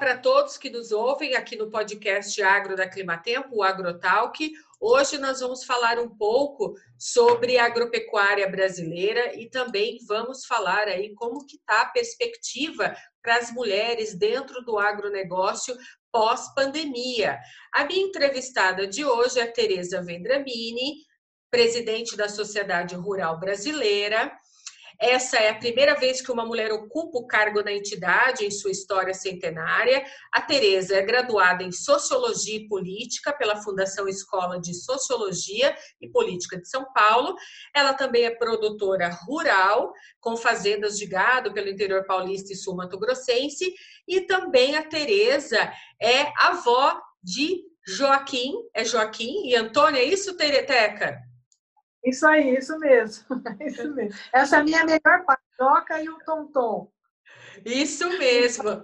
para todos que nos ouvem aqui no podcast Agro da Climatempo, o Agrotalk. Hoje nós vamos falar um pouco sobre agropecuária brasileira e também vamos falar aí como que está a perspectiva para as mulheres dentro do agronegócio pós-pandemia. A minha entrevistada de hoje é Tereza Vendramini, presidente da Sociedade Rural Brasileira. Essa é a primeira vez que uma mulher ocupa o cargo na entidade em sua história centenária. A Tereza é graduada em Sociologia e Política pela Fundação Escola de Sociologia e Política de São Paulo. Ela também é produtora rural, com fazendas de gado pelo interior paulista e sul mato-grossense. E também a Tereza é avó de Joaquim, é Joaquim e Antônia, é isso, Tereteca? Isso aí, isso mesmo. Isso mesmo. Essa é a minha melhor paçoca e o Tonton. Isso mesmo.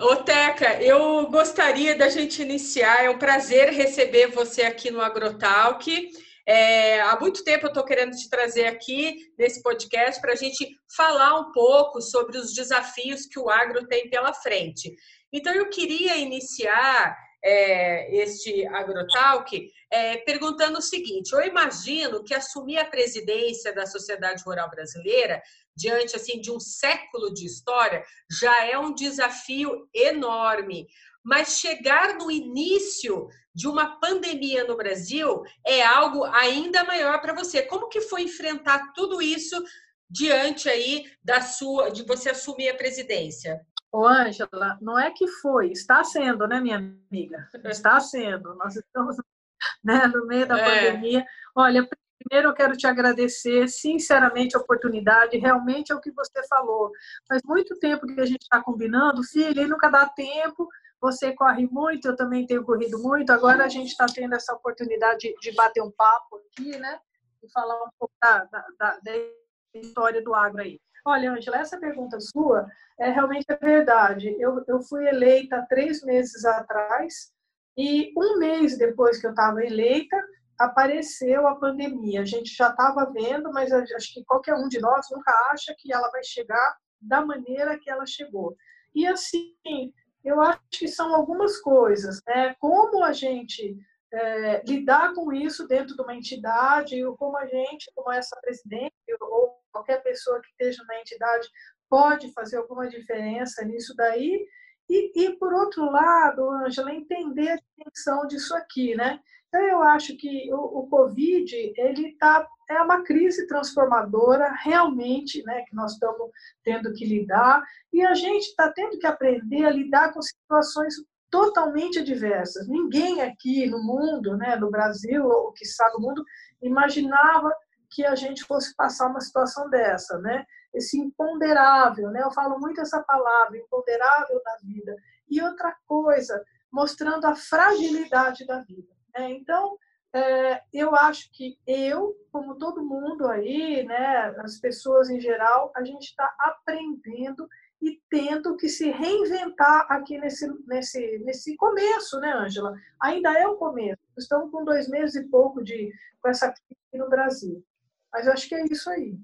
Ô, Teca, eu gostaria da gente iniciar. É um prazer receber você aqui no Agrotalk. É, há muito tempo eu estou querendo te trazer aqui nesse podcast para a gente falar um pouco sobre os desafios que o agro tem pela frente. Então, eu queria iniciar é, este Agrotalk é, perguntando o seguinte: eu imagino que assumir a presidência da Sociedade Rural Brasileira diante assim de um século de história já é um desafio enorme. Mas chegar no início de uma pandemia no Brasil é algo ainda maior para você. Como que foi enfrentar tudo isso diante aí da sua de você assumir a presidência? Ô, Ângela, não é que foi, está sendo, né, minha amiga? Está sendo. Nós estamos né, no meio da é. pandemia. Olha, primeiro eu quero te agradecer, sinceramente, a oportunidade. Realmente é o que você falou. Faz muito tempo que a gente está combinando, filha, e nunca dá tempo. Você corre muito, eu também tenho corrido muito. Agora a gente está tendo essa oportunidade de, bater um papo aqui, né? E falar um pouco da, da, da história do agro aí. Olha, Angela, essa pergunta sua é realmente verdade. Eu, eu fui eleita três meses atrás e um mês depois que eu estava eleita, apareceu a pandemia. A gente já estava vendo, mas acho que qualquer um de nós nunca acha que ela vai chegar da maneira que ela chegou. E assim, eu acho que são algumas coisas, né? Como a gente é, lidar com isso dentro de uma entidade, ou como a gente, como essa presidente, ou qualquer pessoa que esteja na entidade pode fazer alguma diferença nisso daí. E, e por outro lado, Ângela, entender a dimensão disso aqui, né? Então, eu acho que o, o Covid, ele tá, é uma crise transformadora, realmente, né, que nós estamos tendo que lidar, e a gente está tendo que aprender a lidar com situações totalmente diversas. Ninguém aqui no mundo, né, no Brasil, ou que está no mundo, imaginava que a gente fosse passar uma situação dessa, né? Esse imponderável, né? Eu falo muito essa palavra, imponderável da vida. E outra coisa, mostrando a fragilidade da vida. Né? Então, é, eu acho que eu, como todo mundo aí, né, as pessoas em geral, a gente está aprendendo e tendo que se reinventar aqui nesse, nesse, nesse começo, né, Ângela? Ainda é o começo. Estamos com dois meses e pouco de, com essa crise no Brasil. Mas eu acho que é isso aí.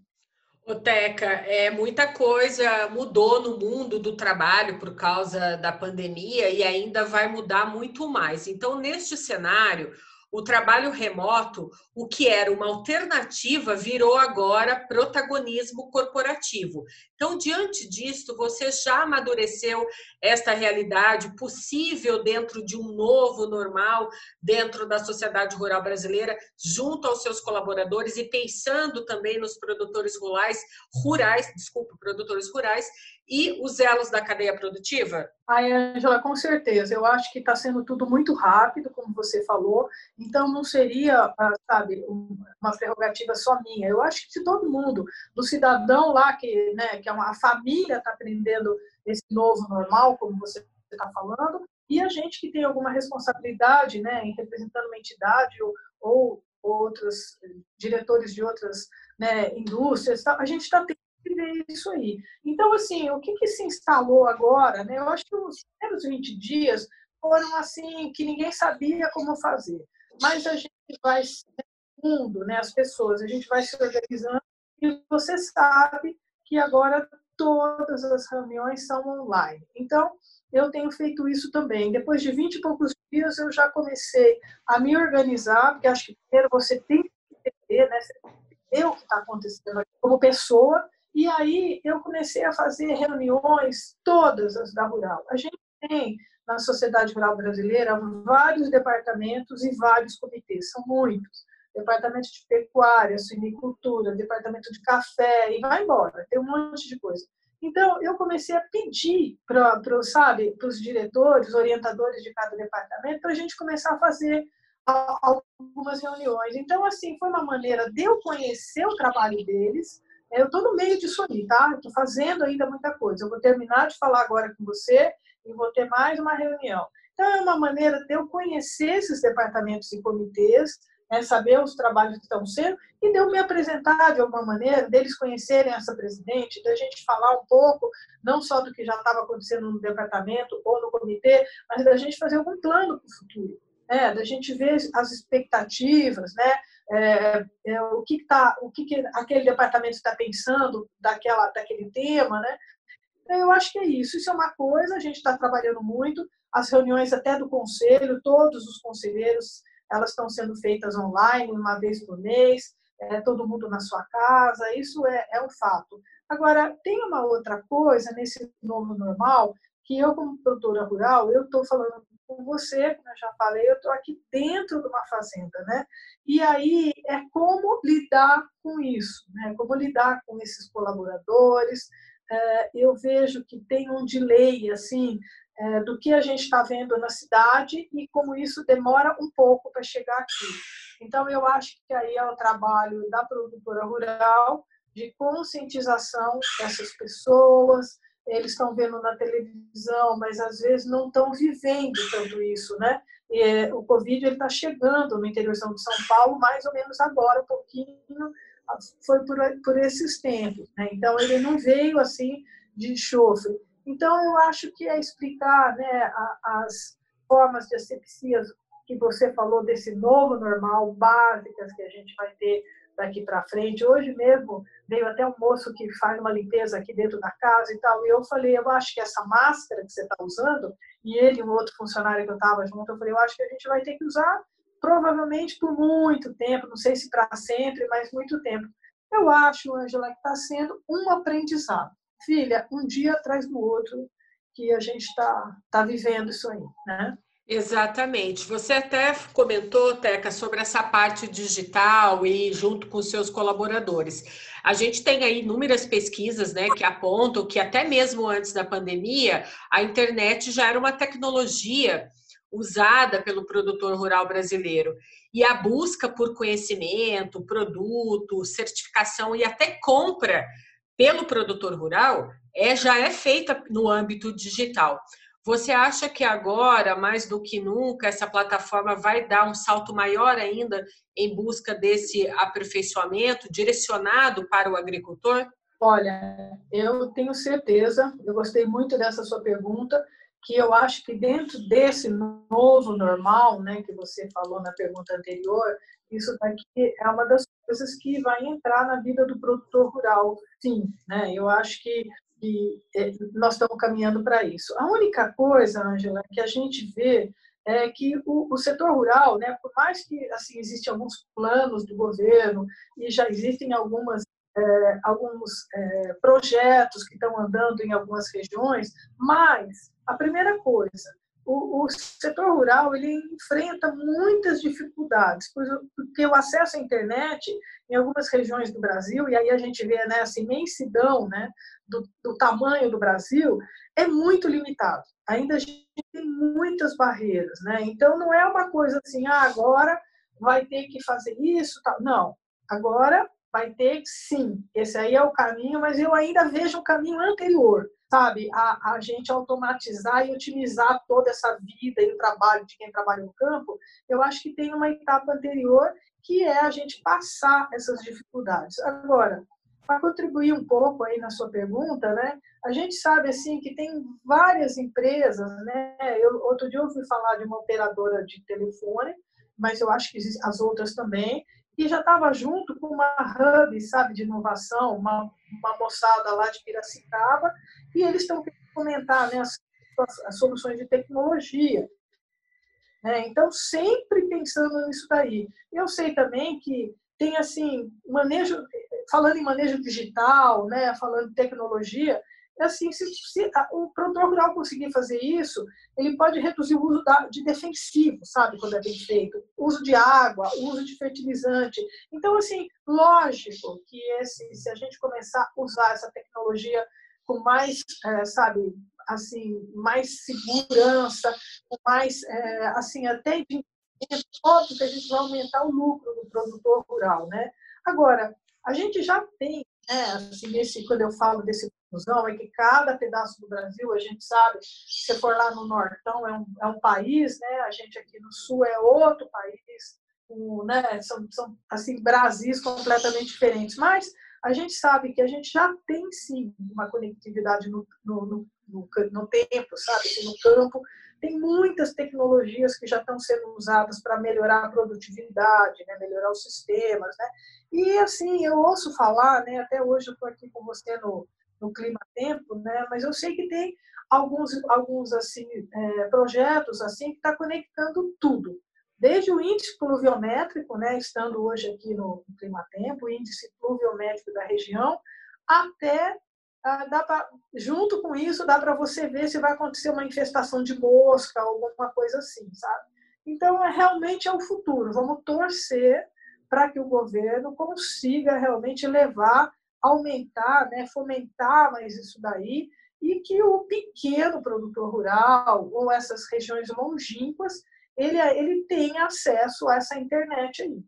Ô, Teca, é, muita coisa mudou no mundo do trabalho por causa da pandemia e ainda vai mudar muito mais. Então, neste cenário, o trabalho remoto, o que era uma alternativa, virou agora protagonismo corporativo. Então, diante disto, você já amadureceu esta realidade possível dentro de um novo normal, dentro da sociedade rural brasileira, junto aos seus colaboradores e pensando também nos produtores rurais, rurais, desculpa, produtores rurais e os elos da cadeia produtiva? Ai, Angela, com certeza. Eu acho que está sendo tudo muito rápido, como você falou. Então, não seria, ah, sabe, uma prerrogativa só minha. Eu acho que de todo mundo, do cidadão lá que, né, que é uma família está aprendendo esse novo normal, como você está falando, e a gente que tem alguma responsabilidade, né, em representando uma entidade ou, ou outros diretores de outras né, indústrias, a gente está tendo ver isso aí. Então, assim, o que, que se instalou agora, né? Eu acho que os primeiros 20 dias foram assim, que ninguém sabia como fazer. Mas a gente vai mundo, né? As pessoas, a gente vai se organizando e você sabe que agora todas as reuniões são online. Então, eu tenho feito isso também. Depois de 20 e poucos dias, eu já comecei a me organizar, porque acho que primeiro você tem que entender, né? Você tem que entender o que está acontecendo como pessoa. E aí eu comecei a fazer reuniões, todas as da Rural. A gente tem na sociedade rural brasileira vários departamentos e vários comitês, são muitos. Departamento de pecuária, suinicultura, departamento de café, e vai embora, tem um monte de coisa. Então, eu comecei a pedir para os diretores, orientadores de cada departamento, para a gente começar a fazer algumas reuniões. Então, assim, foi uma maneira de eu conhecer o trabalho deles. Eu estou no meio disso aí, tá? Estou fazendo ainda muita coisa. Eu vou terminar de falar agora com você e vou ter mais uma reunião. Então, é uma maneira de eu conhecer esses departamentos e comitês, né, saber os trabalhos que estão sendo e de eu me apresentar de alguma maneira, deles conhecerem essa presidente, da gente falar um pouco, não só do que já estava acontecendo no departamento ou no comitê, mas da gente fazer algum plano para o futuro, né, da gente ver as expectativas, né, é, é, o que tá, o que, que aquele departamento está pensando daquela, daquele tema, né? Então, eu acho que é isso. Isso é uma coisa, a gente está trabalhando muito. As reuniões até do conselho, todos os conselheiros, elas estão sendo feitas online, uma vez por mês, é, todo mundo na sua casa, isso é, é um fato. Agora, tem uma outra coisa nesse novo normal, que eu, como produtora rural, eu estou falando com você, como eu já falei, eu estou aqui dentro de uma fazenda, né? E aí é como lidar com isso, né? Como lidar com esses colaboradores, é, eu vejo que tem um delay assim é, do que a gente está vendo na cidade e como isso demora um pouco para chegar aqui. Então, eu acho que aí é o trabalho da produtora rural de conscientização dessas pessoas. Eles estão vendo na televisão, mas às vezes não estão vivendo tanto isso, né? E, é, o Covid está chegando no interior de São Paulo, mais ou menos agora, um pouquinho foi por, por esses tempos. Né? Então, ele não veio assim de enxofre. Então, eu acho que é explicar né, as formas de asepsia que você falou desse novo normal, básicas que a gente vai ter daqui para frente. Hoje mesmo veio até um moço que faz uma limpeza aqui dentro da casa e tal, e eu falei, eu acho que essa máscara que você está usando, e ele e um outro funcionário que eu estava junto, eu falei, eu acho que a gente vai ter que usar provavelmente por muito tempo, não sei se para sempre, mas muito tempo. Eu acho, Angela, que está sendo um aprendizado. Filha, um dia atrás do outro, que a gente está tá vivendo isso aí, né? Exatamente. Você até comentou, Teca, sobre essa parte digital e junto com seus colaboradores. A gente tem aí inúmeras pesquisas né, que apontam que até mesmo antes da pandemia, a internet já era uma tecnologia usada pelo produtor rural brasileiro. E a busca por conhecimento, produto, certificação e até compra pelo produtor rural é, já é feita no âmbito digital. Você acha que agora, mais do que nunca, essa plataforma vai dar um salto maior ainda em busca desse aperfeiçoamento direcionado para o agricultor? Olha, eu tenho certeza, eu gostei muito dessa sua pergunta, que eu acho que dentro desse novo normal, né, que você falou na pergunta anterior, isso daqui é uma das coisas que vai entrar na vida do produtor rural, sim, né? Eu acho que, que é, nós estamos caminhando para isso. A única coisa, Angela, que a gente vê é que o, o, setor rural, né, por mais que assim existem alguns planos do governo e já existem algumas é, alguns é, projetos que estão andando em algumas regiões, mas a primeira coisa, o, o, setor rural ele enfrenta muitas dificuldades, porque o acesso à internet em algumas regiões do Brasil, e aí a gente vê né, essa imensidão né, do, do tamanho do Brasil, é muito limitado. Ainda a gente tem muitas barreiras. Né? Então, não é uma coisa assim, ah, agora vai ter que fazer isso. Tal. Não, agora vai ter sim, esse aí é o caminho, mas eu ainda vejo um caminho anterior sabe, a, a gente automatizar e otimizar toda essa vida e o trabalho de quem trabalha no campo, eu acho que tem uma etapa anterior que é a gente passar essas dificuldades. Agora, para contribuir um pouco aí na sua pergunta, né? A gente sabe assim que tem várias empresas, né? Eu, outro dia eu ouvi falar de uma operadora de telefone, mas eu acho que as outras também, que já estava junto com uma hub, sabe, de inovação, uma, uma moçada lá de Piracicaba, e eles estão querendo comentar né, as, as soluções de tecnologia. É, então, sempre pensando nisso daí. Eu sei também que tem, assim, manejo, falando em manejo digital, né, falando em tecnologia, assim, se, se o produtor rural conseguir fazer isso, ele pode reduzir o uso da, de defensivo, sabe, quando é bem feito, uso de água, uso de fertilizante. Então, assim, lógico que esse, se a gente começar a usar essa tecnologia com mais, é, sabe, assim, mais segurança, com mais, é, assim, até óbvio que a gente vai aumentar o lucro do produtor rural, né? Agora, a gente já tem, né, assim, esse, quando eu falo desse fusão, é que cada pedaço do Brasil, a gente sabe, se você for lá no Nortão, é um, é um país, né? A gente aqui no Sul é outro país, um, né? São, são, assim, Brasis completamente diferentes, mas a gente sabe que a gente já tem sim uma conectividade no, no, no, no, no tempo, sabe? no campo. Tem muitas tecnologias que já estão sendo usadas para melhorar a produtividade, né? melhorar os sistemas. Né? E assim, eu ouço falar, né? até hoje eu estou aqui com você no, no Clima Tempo, né? mas eu sei que tem alguns, alguns assim, é, projetos assim que está conectando tudo desde o índice pluviométrico, né, estando hoje aqui no Clima Tempo, o índice pluviométrico da região, até ah, dá pra, junto com isso dá para você ver se vai acontecer uma infestação de mosca, alguma coisa assim, sabe? Então é realmente é o futuro. Vamos torcer para que o governo consiga realmente levar, aumentar, né, fomentar mais isso daí e que o pequeno produtor rural ou essas regiões longínquas ele, ele tem acesso a essa internet aí.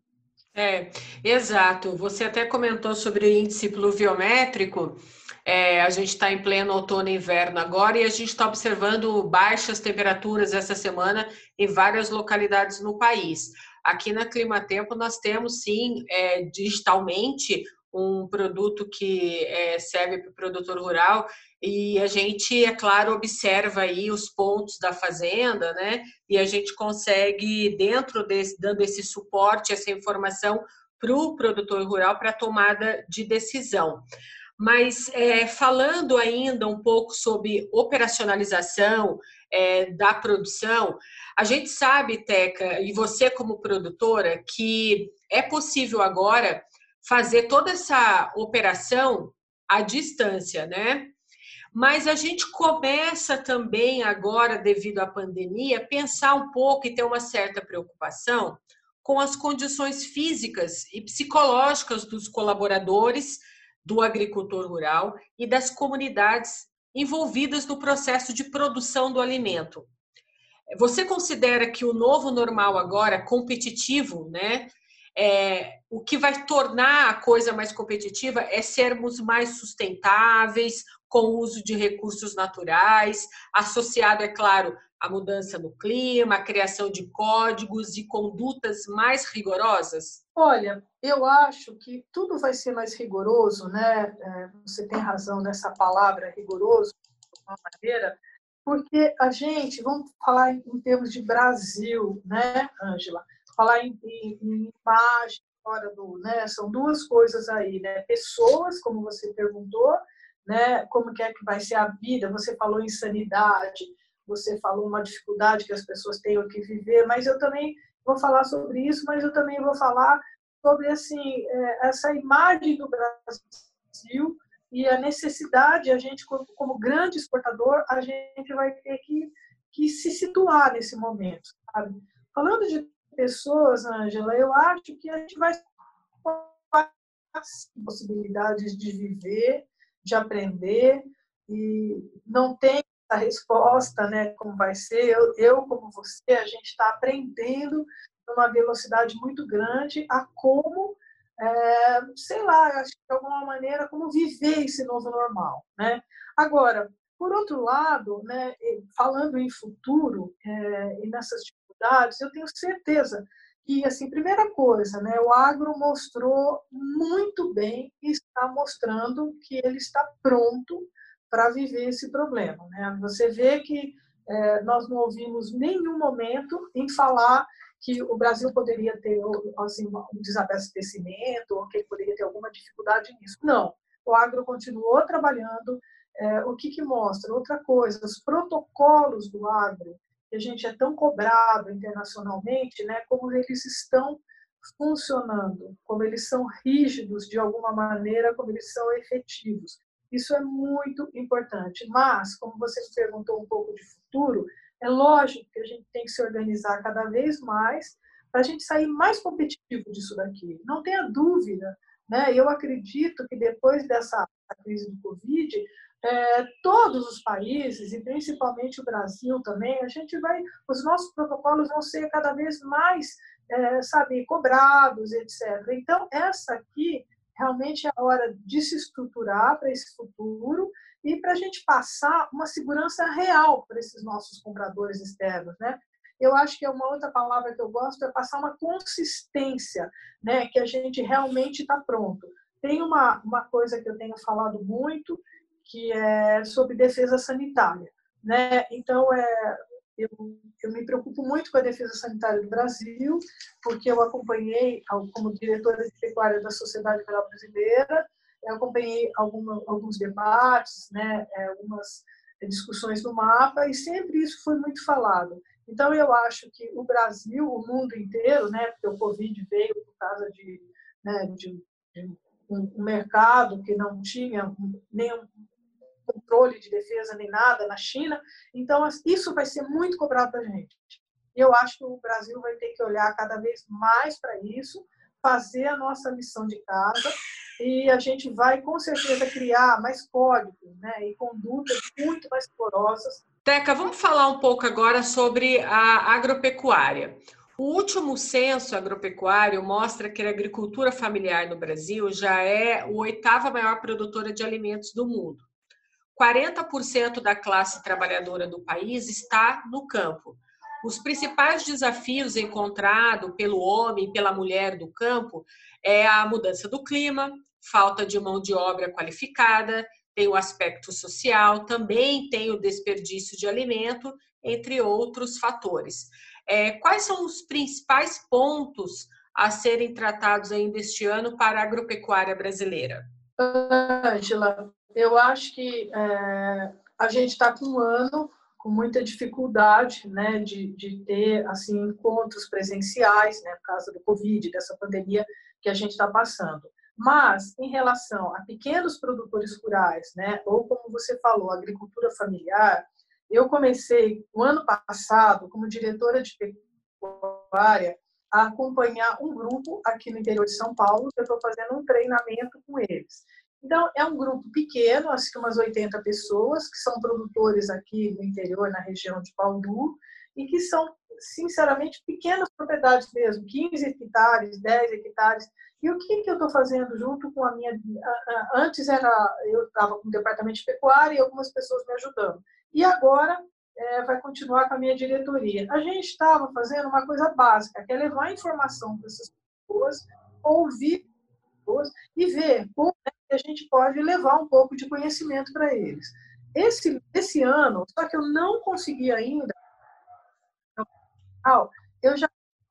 É, exato. Você até comentou sobre o índice pluviométrico. É, a gente está em pleno outono e inverno agora e a gente está observando baixas temperaturas essa semana em várias localidades no país. Aqui na Climatempo nós temos sim é, digitalmente um produto que é, serve para o produtor rural e a gente, é claro, observa aí os pontos da fazenda, né? E a gente consegue, dentro desse, dando esse suporte, essa informação para o produtor rural para tomada de decisão. Mas é, falando ainda um pouco sobre operacionalização é, da produção, a gente sabe, Teca, e você como produtora, que é possível agora fazer toda essa operação à distância, né? Mas a gente começa também agora, devido à pandemia, pensar um pouco e ter uma certa preocupação com as condições físicas e psicológicas dos colaboradores do agricultor rural e das comunidades envolvidas no processo de produção do alimento. Você considera que o novo normal agora competitivo, né, é, o que vai tornar a coisa mais competitiva é sermos mais sustentáveis, com o uso de recursos naturais, associado, é claro, à mudança no clima, a criação de códigos e condutas mais rigorosas? Olha, eu acho que tudo vai ser mais rigoroso, né? É, você tem razão nessa palavra rigoroso, de uma maneira, porque a gente, vamos falar em termos de Brasil, né, Ângela? Falar em, em, em imagem fora do, né? São duas coisas aí, né? Pessoas, como você perguntou, né? Como que é que vai ser a vida? Você falou em sanidade, você falou uma dificuldade que as pessoas têm que viver, mas eu também vou falar sobre isso, mas eu também vou falar sobre assim é, essa imagem do Brasil e a necessidade a gente como grande exportador a gente vai ter que, que se situar nesse momento sabe? falando de pessoas, Ângela, eu acho que a gente vai possibilidades de viver, de aprender, e não tem a resposta, né, como vai ser. Eu, eu como você, a gente está aprendendo numa velocidade muito grande a como, é, sei lá, de alguma maneira, como viver esse novo normal, né? Agora, por outro lado, né, falando em futuro é, e nessas dificuldades, eu tenho certeza que, assim, primeira coisa, né, o agro mostrou muito bem e está mostrando que ele está pronto para viver esse problema. Né? Você vê que é, nós não ouvimos nenhum momento em falar que o Brasil poderia ter assim, um desabastecimento ou que ele poderia ter alguma dificuldade nisso. Não, o agro continuou trabalhando. É, o que, que mostra? Outra coisa, os protocolos do agro, que a gente é tão cobrado internacionalmente, né, como eles estão funcionando, como eles são rígidos de alguma maneira, como eles são efetivos. Isso é muito importante. Mas, como você me perguntou um pouco de futuro, é lógico que a gente tem que se organizar cada vez mais para a gente sair mais competitivo disso daqui. Não tenha dúvida. Né? Eu acredito que depois dessa crise do Covid, é, todos os países, e principalmente o Brasil também, a gente vai, os nossos protocolos vão ser cada vez mais, é, sabe, cobrados, etc. Então, essa aqui realmente é a hora de se estruturar para esse futuro e para a gente passar uma segurança real para esses nossos compradores externos, né? Eu acho que é uma outra palavra que eu gosto é passar uma consistência, né? Que a gente realmente está pronto. Tem uma, uma coisa que eu tenho falado muito, que é sobre defesa sanitária, né? Então, é, eu, eu, me preocupo muito com a defesa sanitária do Brasil, porque eu acompanhei, como diretora de pecuária da Sociedade Rural Brasileira, eu acompanhei alguma, alguns debates, né, é, algumas discussões no mapa, e sempre isso foi muito falado. Então, eu acho que o Brasil, o mundo inteiro, né, porque o Covid veio por causa de, né, de, de um mercado que não tinha nenhum controle de defesa nem nada na China. Então, isso vai ser muito cobrado da gente. Eu acho que o Brasil vai ter que olhar cada vez mais para isso, fazer a nossa lição de casa e a gente vai com certeza criar mais códigos né, e condutas muito mais porosas. Teca, vamos falar um pouco agora sobre a agropecuária. O último censo agropecuário mostra que a agricultura familiar no Brasil já é o oitava maior produtora de alimentos do mundo. 40% da classe trabalhadora do país está no campo. Os principais desafios encontrados pelo homem e pela mulher do campo é a mudança do clima, falta de mão de obra qualificada, tem o aspecto social, também tem o desperdício de alimento, entre outros fatores. É, quais são os principais pontos a serem tratados ainda este ano para a agropecuária brasileira? Ângela, eu acho que é, a gente está com um ano com muita dificuldade né, de, de ter assim encontros presenciais, né, por causa do Covid, dessa pandemia que a gente está passando. Mas, em relação a pequenos produtores rurais, né, ou como você falou, agricultura familiar, eu comecei no ano passado, como diretora de pecuária, a acompanhar um grupo aqui no interior de São Paulo, eu estou fazendo um treinamento com eles. Então, é um grupo pequeno, acho que umas 80 pessoas, que são produtores aqui no interior, na região de Bauru, e que são, sinceramente, pequenas propriedades mesmo, 15 hectares, 10 hectares. E o que, que eu estou fazendo junto com a minha. Antes era eu estava com o departamento de pecuária e algumas pessoas me ajudando. E agora é, vai continuar com a minha diretoria. A gente estava fazendo uma coisa básica, que é levar informação para essas pessoas, ouvir pessoas e ver como é que a gente pode levar um pouco de conhecimento para eles. Esse, esse ano, só que eu não consegui ainda, eu já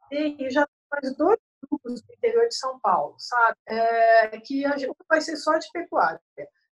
tenho já faz dois grupos do interior de São Paulo, sabe? É, que a gente vai ser só de pecuária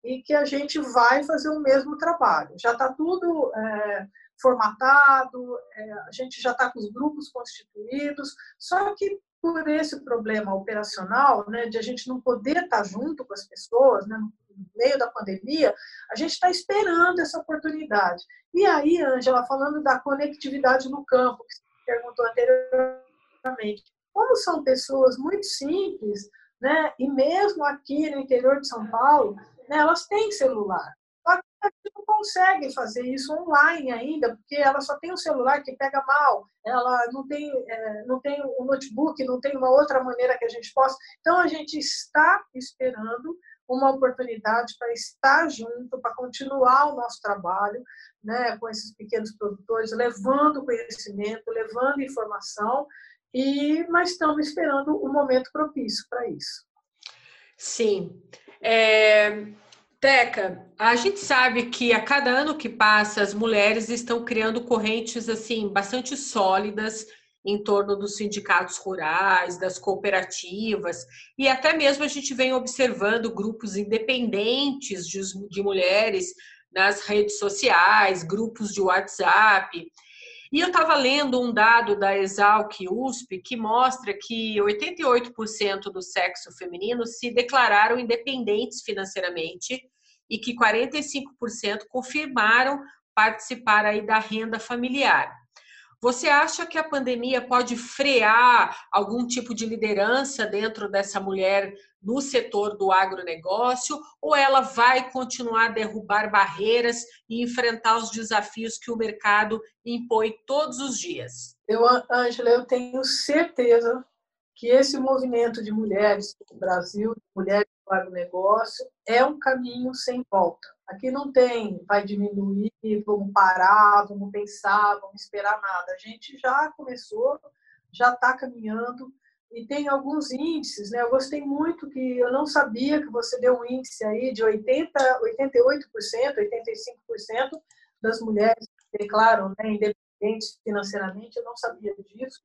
e que a gente vai fazer o mesmo trabalho. Já está tudo é, formatado, é, a gente já está com os grupos constituídos, só que por esse problema operacional, né, de a gente não poder estar junto com as pessoas, né, no meio da pandemia, a gente está esperando essa oportunidade. E aí, Angela, falando da conectividade no campo, que você perguntou anteriormente, como são pessoas muito simples, né, e mesmo aqui no interior de São Paulo, né, elas têm celular. Só que a gente não consegue fazer isso online ainda, porque ela só tem um celular que pega mal, ela não tem, é, não tem um notebook, não tem uma outra maneira que a gente possa. Então, a gente está esperando uma oportunidade para estar junto, para continuar o nosso trabalho né, com esses pequenos produtores, levando conhecimento, levando informação, e mas estamos esperando o um momento propício para isso. Sim. É, Teca, a gente sabe que a cada ano que passa as mulheres estão criando correntes assim bastante sólidas em torno dos sindicatos rurais, das cooperativas, e até mesmo a gente vem observando grupos independentes de, de mulheres nas redes sociais, grupos de WhatsApp. E eu estava lendo um dado da Exalc USP que mostra que 88% do sexo feminino se declararam independentes financeiramente e que 45% confirmaram participar aí da renda familiar. Você acha que a pandemia pode frear algum tipo de liderança dentro dessa mulher no setor do agronegócio ou ela vai continuar a derrubar barreiras e enfrentar os desafios que o mercado impõe todos os dias? Eu, Ângela, eu tenho certeza que esse movimento de mulheres no Brasil, mulheres no agronegócio, é um caminho sem volta. Aqui não tem, vai diminuir, vamos parar, vamos pensar, vamos esperar nada. A gente já começou, já está caminhando e tem alguns índices, né? Eu gostei muito que eu não sabia que você deu um índice aí de 80, 88%, 85% das mulheres declaram né, independentes financeiramente, eu não sabia disso.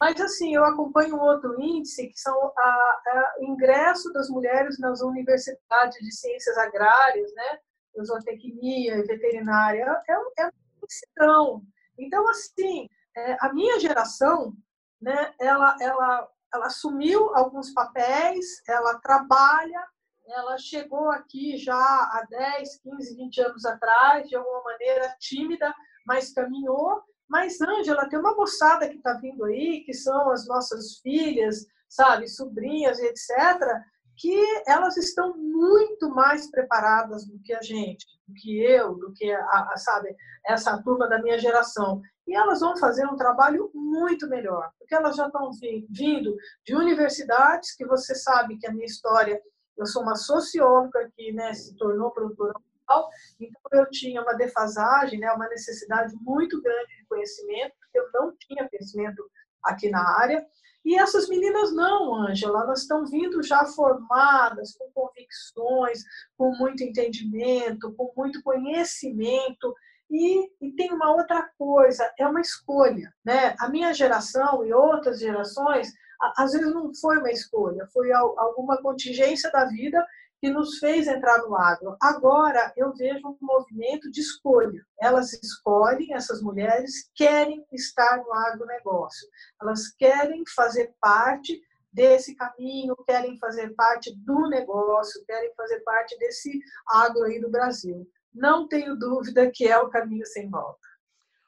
Mas, assim, eu acompanho outro índice, que são o ingresso das mulheres nas universidades de ciências agrárias, né? zootecnia e veterinária, é, um, é um Então, assim, é, a minha geração, né, ela, ela, ela assumiu alguns papéis, ela trabalha, ela chegou aqui já há 10, 15, 20 anos atrás, de alguma maneira tímida, mas caminhou. Mas, Ângela, tem uma moçada que está vindo aí, que são as nossas filhas, sabe, sobrinhas, etc., que elas estão muito mais preparadas do que a gente, do que eu, do que a, a, sabe, essa turma da minha geração. E elas vão fazer um trabalho muito melhor, porque elas já estão vindo de universidades, que você sabe que a minha história, eu sou uma socióloga que né, se tornou produtora musical, então eu tinha uma defasagem, né, uma necessidade muito grande de conhecimento, porque eu não tinha conhecimento aqui na área, e essas meninas não, Ângela, elas estão vindo já formadas, com convicções, com muito entendimento, com muito conhecimento. E, e, tem uma outra coisa, é uma escolha. Né? A minha geração e outras gerações, às vezes não foi uma escolha, foi alguma contingência da vida que nos fez entrar no agro. Agora eu vejo um movimento de escolha. Elas escolhem, essas mulheres querem estar no agronegócio. Elas querem fazer parte desse caminho, querem fazer parte do negócio, querem fazer parte desse agro aí do Brasil. Não tenho dúvida que é o caminho sem volta.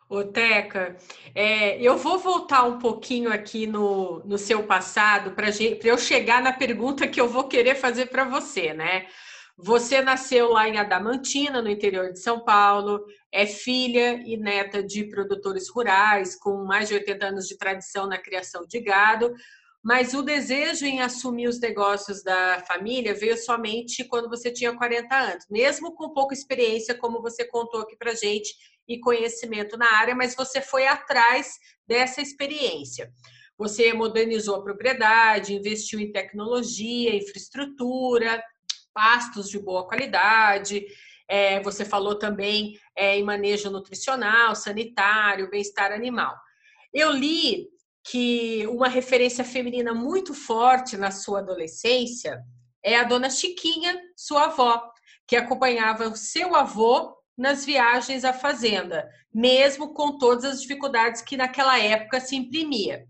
Ô, Teca, é, eu vou voltar um pouquinho aqui no, no seu passado para eu chegar na pergunta que eu vou querer fazer para você, né? Você nasceu lá em Adamantina, no interior de São Paulo, é filha e neta de produtores rurais, com mais de 80 anos de tradição na criação de gado, mas o desejo em assumir os negócios da família veio somente quando você tinha 40 anos, mesmo com pouca experiência, como você contou aqui para gente, e conhecimento na área, mas você foi atrás dessa experiência. Você modernizou a propriedade, investiu em tecnologia, infraestrutura, pastos de boa qualidade. É, você falou também é, em manejo nutricional, sanitário, bem-estar animal. Eu li que uma referência feminina muito forte na sua adolescência é a dona Chiquinha, sua avó, que acompanhava o seu avô nas viagens à fazenda, mesmo com todas as dificuldades que naquela época se imprimia.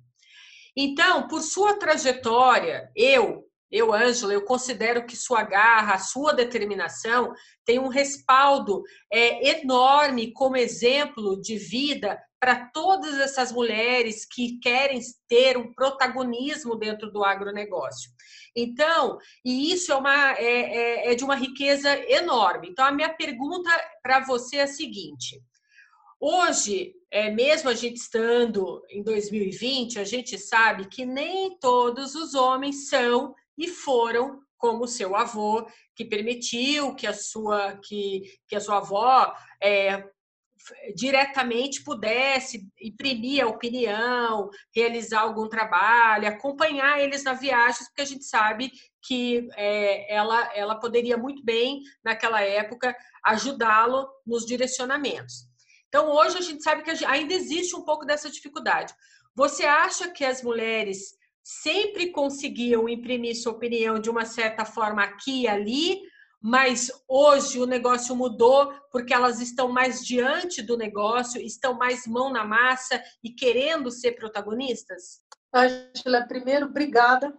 Então, por sua trajetória, eu, eu, Ângela, eu considero que sua garra, sua determinação tem um respaldo é, enorme como exemplo de vida para todas essas mulheres que querem ter um protagonismo dentro do agronegócio. Então, e isso é, uma, é, é, é de uma riqueza enorme. Então, a minha pergunta para você é a seguinte: hoje, é, mesmo a gente estando em 2020, a gente sabe que nem todos os homens são e foram como seu avô, que permitiu que a sua, que, que a sua avó é, diretamente pudesse imprimir a opinião, realizar algum trabalho, acompanhar eles na viagem, porque a gente sabe que é, ela, ela poderia muito bem, naquela época, ajudá-lo nos direcionamentos. Então, hoje a gente sabe que ainda existe um pouco dessa dificuldade. Você acha que as mulheres sempre conseguiam imprimir sua opinião de uma certa forma aqui e ali, mas hoje o negócio mudou porque elas estão mais diante do negócio, estão mais mão na massa e querendo ser protagonistas? Angela, primeiro, obrigada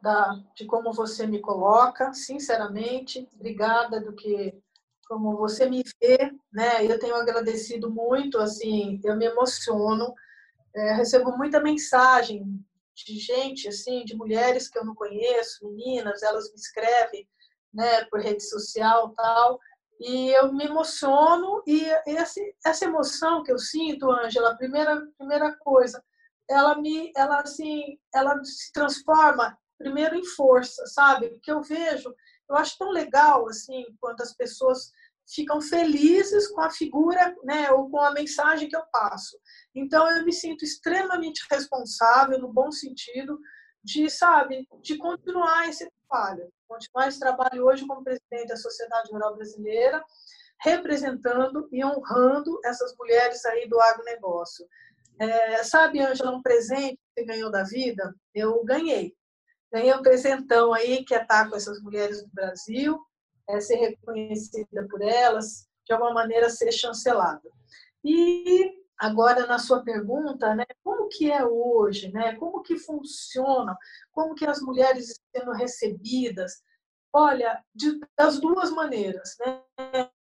da, de como você me coloca, sinceramente, obrigada do que como você me vê, né? Eu tenho agradecido muito, assim, eu me emociono, é, recebo muita mensagem de gente, assim, de mulheres que eu não conheço, meninas, elas me escrevem, né, por rede social, tal, e eu me emociono e essa, essa emoção que eu sinto, Ângela, primeira primeira coisa, ela me, ela assim, ela se transforma primeiro em força, sabe? Porque eu vejo, eu acho tão legal assim quando as pessoas ficam felizes com a figura, né, ou com a mensagem que eu passo. Então eu me sinto extremamente responsável no bom sentido de, sabe, de continuar esse trabalho, continuar esse trabalho hoje como presidente da Sociedade Rural Brasileira, representando e honrando essas mulheres aí do agronegócio. É, sabe, Ângela, um presente que você ganhou da vida? Eu ganhei. Ganhei um presentão aí que é estar com essas mulheres do Brasil, é, ser reconhecida por elas, de alguma maneira ser chancelada. E agora na sua pergunta, né, como que é hoje, né? Como que funciona? Como que as mulheres estão sendo recebidas? Olha, de, das duas maneiras, né?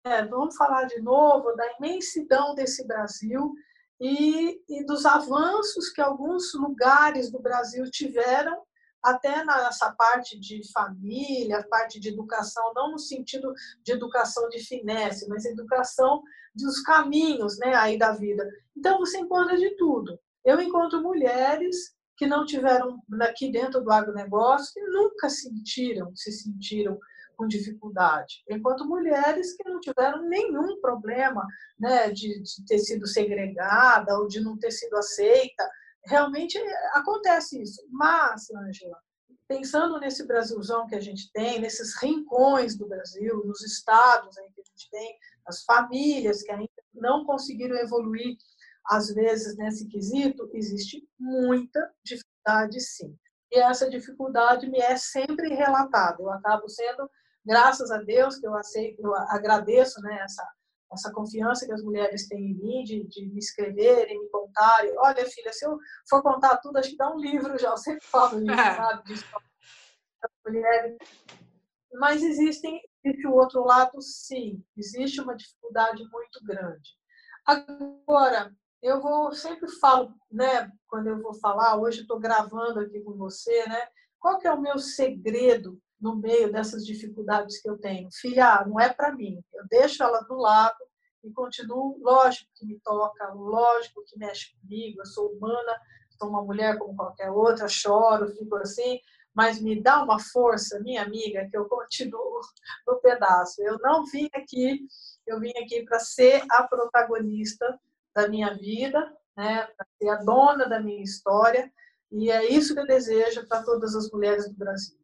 É, vamos falar de novo da imensidão desse Brasil e, e dos avanços que alguns lugares do Brasil tiveram até nessa parte de família, parte de educação, não no sentido de educação de finesse, mas educação dos caminhos né, aí da vida. Então, você encontra de tudo. Eu encontro mulheres que não tiveram aqui dentro do agronegócio, que nunca sentiram, se sentiram com dificuldade, enquanto mulheres que não tiveram nenhum problema né, de, de ter sido segregada ou de não ter sido aceita, realmente acontece isso. Mas, Ângela, pensando nesse Brasilzão que a gente tem, nesses rincões do Brasil, nos estados aí que a gente tem, as famílias que ainda não conseguiram evoluir, às vezes, nesse quesito, existe muita dificuldade, sim. E essa dificuldade me é sempre relatada. Eu acabo sendo, graças a Deus, que eu aceito, eu agradeço né, essa essa confiança que as mulheres têm em mim, de, de me escreverem, me contarem. Olha, filha, se eu for contar tudo, acho que dá um livro já. Eu sempre falo isso, sabe? Mulheres. Mas existem, existe o outro lado, sim. Existe uma dificuldade muito grande. Agora, eu vou sempre falo, né? Quando eu vou falar, hoje estou gravando aqui com você, né? Qual que é o meu segredo no meio dessas dificuldades que eu tenho. Filha, não é para mim. Eu deixo ela do lado e continuo, lógico que me toca, lógico que mexe comigo. Eu sou humana, sou uma mulher como qualquer outra, choro, fico assim, mas me dá uma força, minha amiga, que eu continuo no pedaço. Eu não vim aqui, eu vim aqui para ser a protagonista da minha vida, né, para ser a dona da minha história, e é isso que eu desejo para todas as mulheres do Brasil.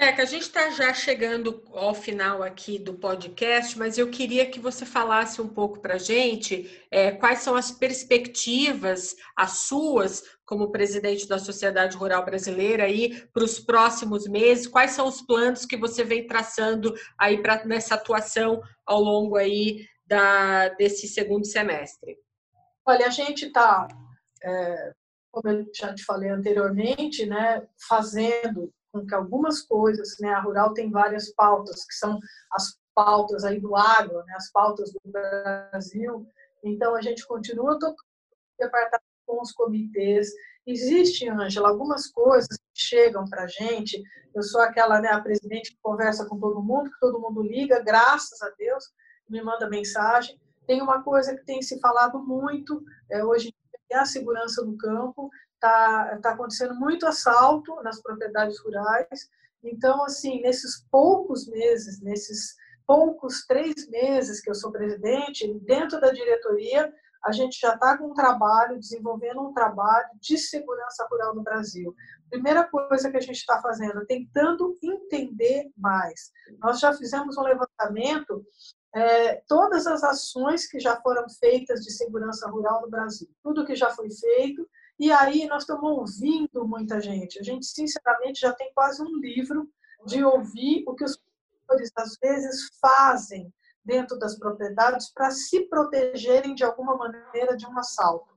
É, que a gente está já chegando ao final aqui do podcast, mas eu queria que você falasse um pouco para a gente é, quais são as perspectivas, as suas, como presidente da Sociedade Rural Brasileira, aí para os próximos meses, quais são os planos que você vem traçando aí para nessa atuação ao longo aí da, desse segundo semestre? Olha, a gente está, é, como eu já te falei anteriormente, né, fazendo com que algumas coisas, né, a Rural tem várias pautas, que são as pautas aí do agro, né, as pautas do Brasil, então a gente continua tocando departamento com os comitês. Existe, Ângela, algumas coisas que chegam para a gente. Eu sou aquela né, a presidente que conversa com todo mundo, que todo mundo liga, graças a Deus, me manda mensagem. Tem uma coisa que tem se falado muito é, hoje é a segurança no campo está tá acontecendo muito assalto nas propriedades rurais. Então, assim, nesses poucos meses, nesses poucos três meses que eu sou presidente, dentro da diretoria, a gente já está com um trabalho, desenvolvendo um trabalho de segurança rural no Brasil. Primeira coisa que a gente está fazendo, tentando entender mais. Nós já fizemos um levantamento, é, todas as ações que já foram feitas de segurança rural no Brasil, tudo que já foi feito, e aí nós estamos ouvindo muita gente. A gente, sinceramente, já tem quase um livro de ouvir o que os produtores, às vezes, fazem dentro das propriedades para se protegerem de alguma maneira de um assalto.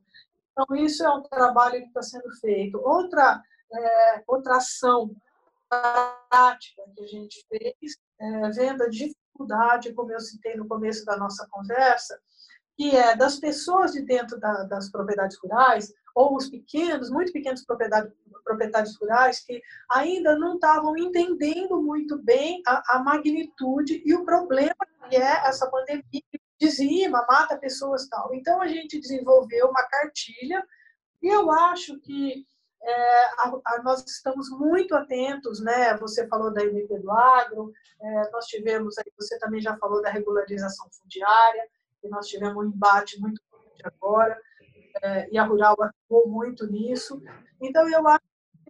Então, isso é um trabalho que está sendo feito. Outra, é, outra ação prática que a gente fez, é, vendo a dificuldade, como eu citei no começo da nossa conversa, que é das pessoas de dentro da, das propriedades rurais, ou os pequenos, muito pequenos proprietários, proprietários rurais, que ainda não estavam entendendo muito bem a, a magnitude e o problema que é essa pandemia que dizima, mata pessoas tal. Então, a gente desenvolveu uma cartilha e eu acho que é, a, a, nós estamos muito atentos, né? Você falou da MP do Agro, é, nós tivemos, aí, você também já falou da regularização fundiária, e nós tivemos um embate muito forte agora, e a Rural atuou muito nisso. Então, eu acho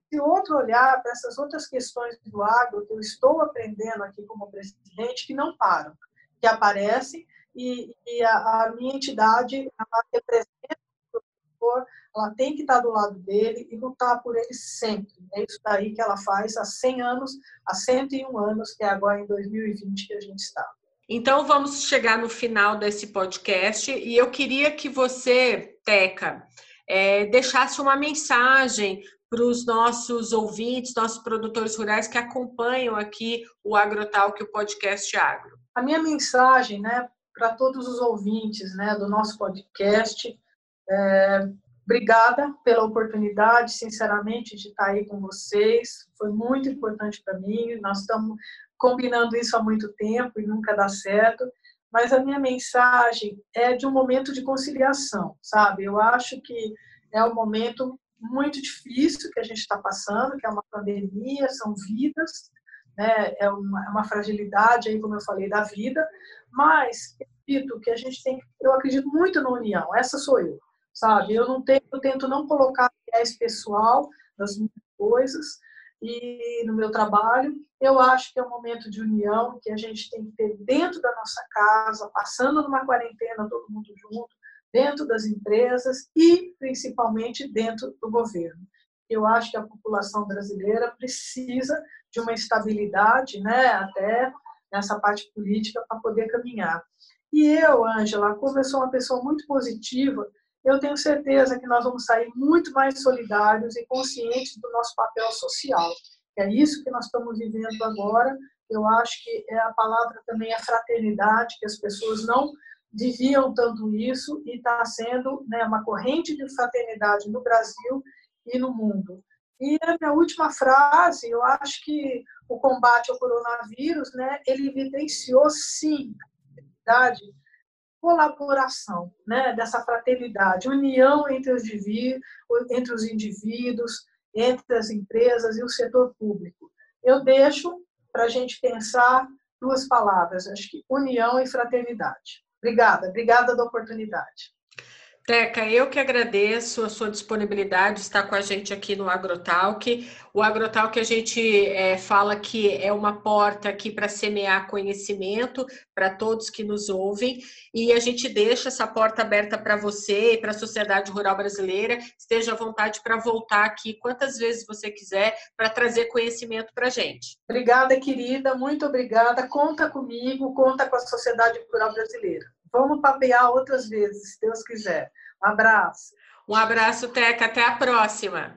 que outro olhar para essas outras questões do agro, que eu estou aprendendo aqui como presidente, que não param, que aparecem, e, e a, a, minha entidade, ela representa o produtor, ela tem que estar do lado dele e lutar por ele sempre. É isso daí que ela faz há 100 anos, há 101 anos, que é agora em 2020 que a gente está. Então, vamos chegar no final desse podcast e eu queria que você, Teca, é, deixasse uma mensagem para os nossos ouvintes, nossos produtores rurais que acompanham aqui o Agrotalk, o podcast Agro. A minha mensagem, né, para todos os ouvintes, né, do nosso podcast, é, obrigada pela oportunidade, sinceramente, de estar aí com vocês. Foi muito importante para mim. Nós estamos combinando isso há muito tempo e nunca dá certo. Mas a minha mensagem é de um momento de conciliação, sabe? Eu acho que é um momento muito difícil que a gente está passando, que é uma pandemia, são vidas, né? é, uma, é uma fragilidade, aí, como eu falei, da vida, mas acredito que a gente tem, eu acredito muito na união, essa sou eu, sabe? Eu não tenho, eu tento não colocar viés pessoal nas minhas coisas, e no meu trabalho. Eu acho que é um momento de união que a gente tem que ter dentro da nossa casa, passando numa quarentena todo mundo junto, dentro das empresas e principalmente dentro do governo. Eu acho que a população brasileira precisa de uma estabilidade, né, até nessa parte política para poder caminhar. E eu, Ângela, como eu sou uma pessoa muito positiva, eu tenho certeza que nós vamos sair muito mais solidários e conscientes do nosso papel social. É isso que nós estamos vivendo agora. Eu acho que é a palavra também é fraternidade, que as pessoas não viviam tanto isso e está sendo né, uma corrente de fraternidade no Brasil e no mundo. E a minha última frase, eu acho que o combate ao coronavírus, né, ele evidenciou sim a colaboração, né, dessa fraternidade, união entre os, entre os indivíduos, entre as empresas e o setor público. Eu deixo para a gente pensar duas palavras, acho que união e fraternidade. Obrigada, obrigada da oportunidade. Teca, eu que agradeço a sua disponibilidade de estar com a gente aqui no Agrotalk. O Agrotalk a gente é, fala que é uma porta aqui para semear conhecimento para todos que nos ouvem e a gente deixa essa porta aberta para você e para a sociedade rural brasileira. Esteja à vontade para voltar aqui quantas vezes você quiser para trazer conhecimento para a gente. Obrigada, querida, muito obrigada. Conta comigo, conta com a sociedade rural brasileira. Vamos papear outras vezes, se Deus quiser. Um abraço. Um abraço, Teca. Até a próxima.